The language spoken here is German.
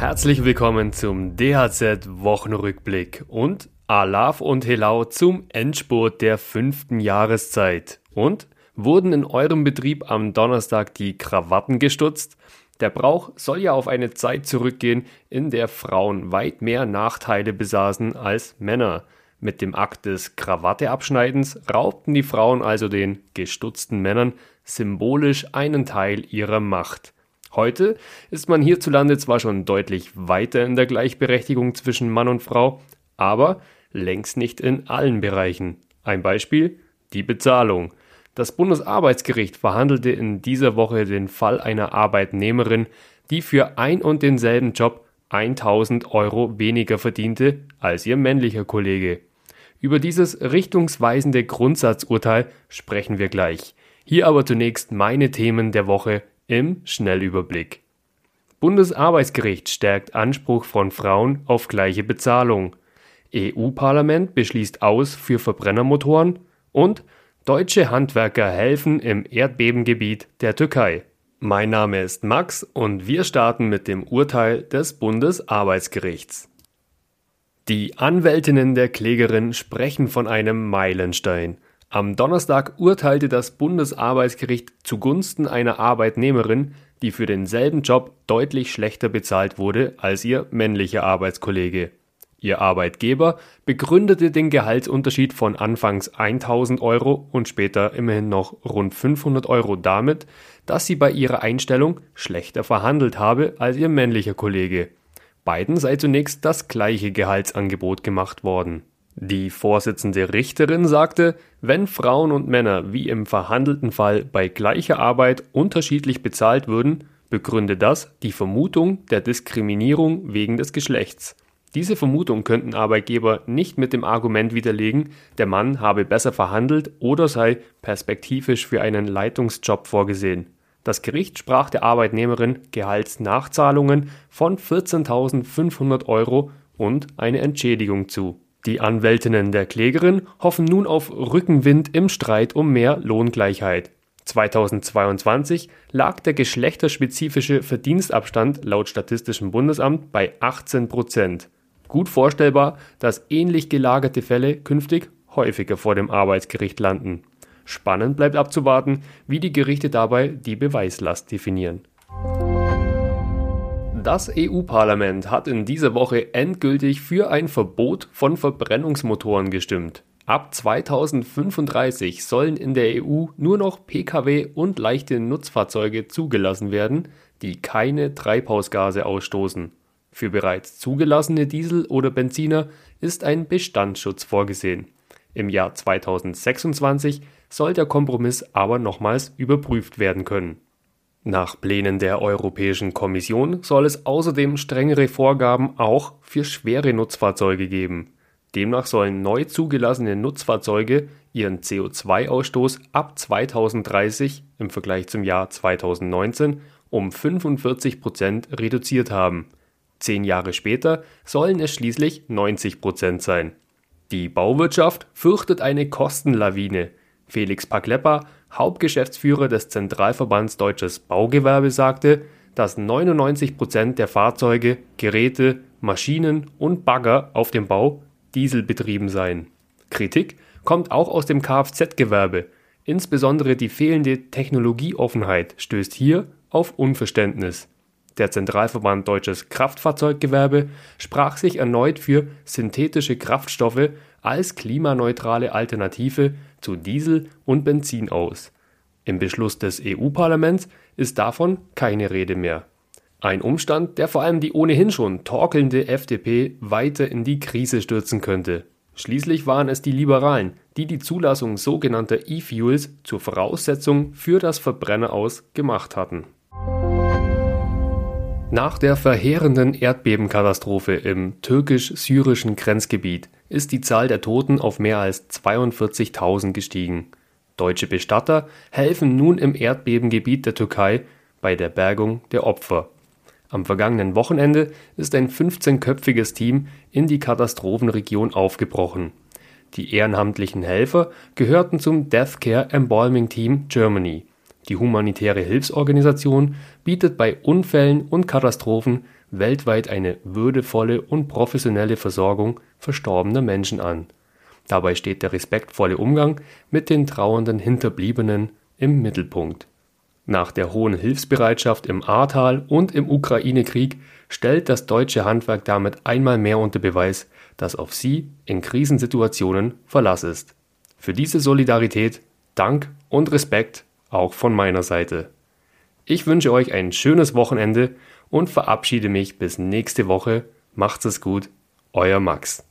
Herzlich willkommen zum DHZ Wochenrückblick und Alaf und Helau zum Endspurt der fünften Jahreszeit. Und wurden in eurem Betrieb am Donnerstag die Krawatten gestutzt? Der Brauch soll ja auf eine Zeit zurückgehen, in der Frauen weit mehr Nachteile besaßen als Männer. Mit dem Akt des Krawatteabschneidens raubten die Frauen also den gestutzten Männern symbolisch einen Teil ihrer Macht. Heute ist man hierzulande zwar schon deutlich weiter in der Gleichberechtigung zwischen Mann und Frau, aber längst nicht in allen Bereichen. Ein Beispiel die Bezahlung. Das Bundesarbeitsgericht verhandelte in dieser Woche den Fall einer Arbeitnehmerin, die für ein und denselben Job 1000 Euro weniger verdiente als ihr männlicher Kollege. Über dieses richtungsweisende Grundsatzurteil sprechen wir gleich. Hier aber zunächst meine Themen der Woche im Schnellüberblick. Bundesarbeitsgericht stärkt Anspruch von Frauen auf gleiche Bezahlung. EU-Parlament beschließt aus für Verbrennermotoren und deutsche Handwerker helfen im Erdbebengebiet der Türkei. Mein Name ist Max und wir starten mit dem Urteil des Bundesarbeitsgerichts. Die Anwältinnen der Klägerin sprechen von einem Meilenstein. Am Donnerstag urteilte das Bundesarbeitsgericht zugunsten einer Arbeitnehmerin, die für denselben Job deutlich schlechter bezahlt wurde als ihr männlicher Arbeitskollege. Ihr Arbeitgeber begründete den Gehaltsunterschied von anfangs 1000 Euro und später immerhin noch rund 500 Euro damit, dass sie bei ihrer Einstellung schlechter verhandelt habe als ihr männlicher Kollege. Beiden sei zunächst das gleiche Gehaltsangebot gemacht worden. Die Vorsitzende Richterin sagte, wenn Frauen und Männer wie im verhandelten Fall bei gleicher Arbeit unterschiedlich bezahlt würden, begründe das die Vermutung der Diskriminierung wegen des Geschlechts. Diese Vermutung könnten Arbeitgeber nicht mit dem Argument widerlegen, der Mann habe besser verhandelt oder sei perspektivisch für einen Leitungsjob vorgesehen. Das Gericht sprach der Arbeitnehmerin Gehaltsnachzahlungen von 14.500 Euro und eine Entschädigung zu. Die Anwältinnen der Klägerin hoffen nun auf Rückenwind im Streit um mehr Lohngleichheit. 2022 lag der geschlechterspezifische Verdienstabstand laut Statistischem Bundesamt bei 18 Prozent. Gut vorstellbar, dass ähnlich gelagerte Fälle künftig häufiger vor dem Arbeitsgericht landen. Spannend bleibt abzuwarten, wie die Gerichte dabei die Beweislast definieren. Das EU-Parlament hat in dieser Woche endgültig für ein Verbot von Verbrennungsmotoren gestimmt. Ab 2035 sollen in der EU nur noch Pkw und leichte Nutzfahrzeuge zugelassen werden, die keine Treibhausgase ausstoßen. Für bereits zugelassene Diesel oder Benziner ist ein Bestandsschutz vorgesehen. Im Jahr 2026 soll der Kompromiss aber nochmals überprüft werden können. Nach Plänen der Europäischen Kommission soll es außerdem strengere Vorgaben auch für schwere Nutzfahrzeuge geben. Demnach sollen neu zugelassene Nutzfahrzeuge ihren CO2-Ausstoß ab 2030 im Vergleich zum Jahr 2019 um 45 Prozent reduziert haben. Zehn Jahre später sollen es schließlich 90 Prozent sein. Die Bauwirtschaft fürchtet eine Kostenlawine. Felix Paklepper Hauptgeschäftsführer des Zentralverbands Deutsches Baugewerbe sagte, dass 99 Prozent der Fahrzeuge, Geräte, Maschinen und Bagger auf dem Bau dieselbetrieben seien. Kritik kommt auch aus dem Kfz-Gewerbe. Insbesondere die fehlende Technologieoffenheit stößt hier auf Unverständnis. Der Zentralverband Deutsches Kraftfahrzeuggewerbe sprach sich erneut für synthetische Kraftstoffe als klimaneutrale Alternative zu Diesel und Benzin aus. Im Beschluss des EU-Parlaments ist davon keine Rede mehr. Ein Umstand, der vor allem die ohnehin schon torkelnde FDP weiter in die Krise stürzen könnte. Schließlich waren es die Liberalen, die die Zulassung sogenannter E-Fuels zur Voraussetzung für das Verbrenner aus gemacht hatten. Nach der verheerenden Erdbebenkatastrophe im türkisch-syrischen Grenzgebiet ist die Zahl der Toten auf mehr als 42.000 gestiegen. Deutsche Bestatter helfen nun im Erdbebengebiet der Türkei bei der Bergung der Opfer. Am vergangenen Wochenende ist ein 15-köpfiges Team in die Katastrophenregion aufgebrochen. Die ehrenamtlichen Helfer gehörten zum Deathcare Embalming Team Germany die humanitäre Hilfsorganisation bietet bei Unfällen und Katastrophen weltweit eine würdevolle und professionelle Versorgung verstorbener Menschen an. Dabei steht der respektvolle Umgang mit den trauernden Hinterbliebenen im Mittelpunkt. Nach der hohen Hilfsbereitschaft im Ahrtal und im Ukraine-Krieg stellt das deutsche Handwerk damit einmal mehr unter Beweis, dass auf sie in Krisensituationen Verlass ist. Für diese Solidarität Dank und Respekt auch von meiner Seite. Ich wünsche euch ein schönes Wochenende und verabschiede mich bis nächste Woche. Macht's es gut, euer Max.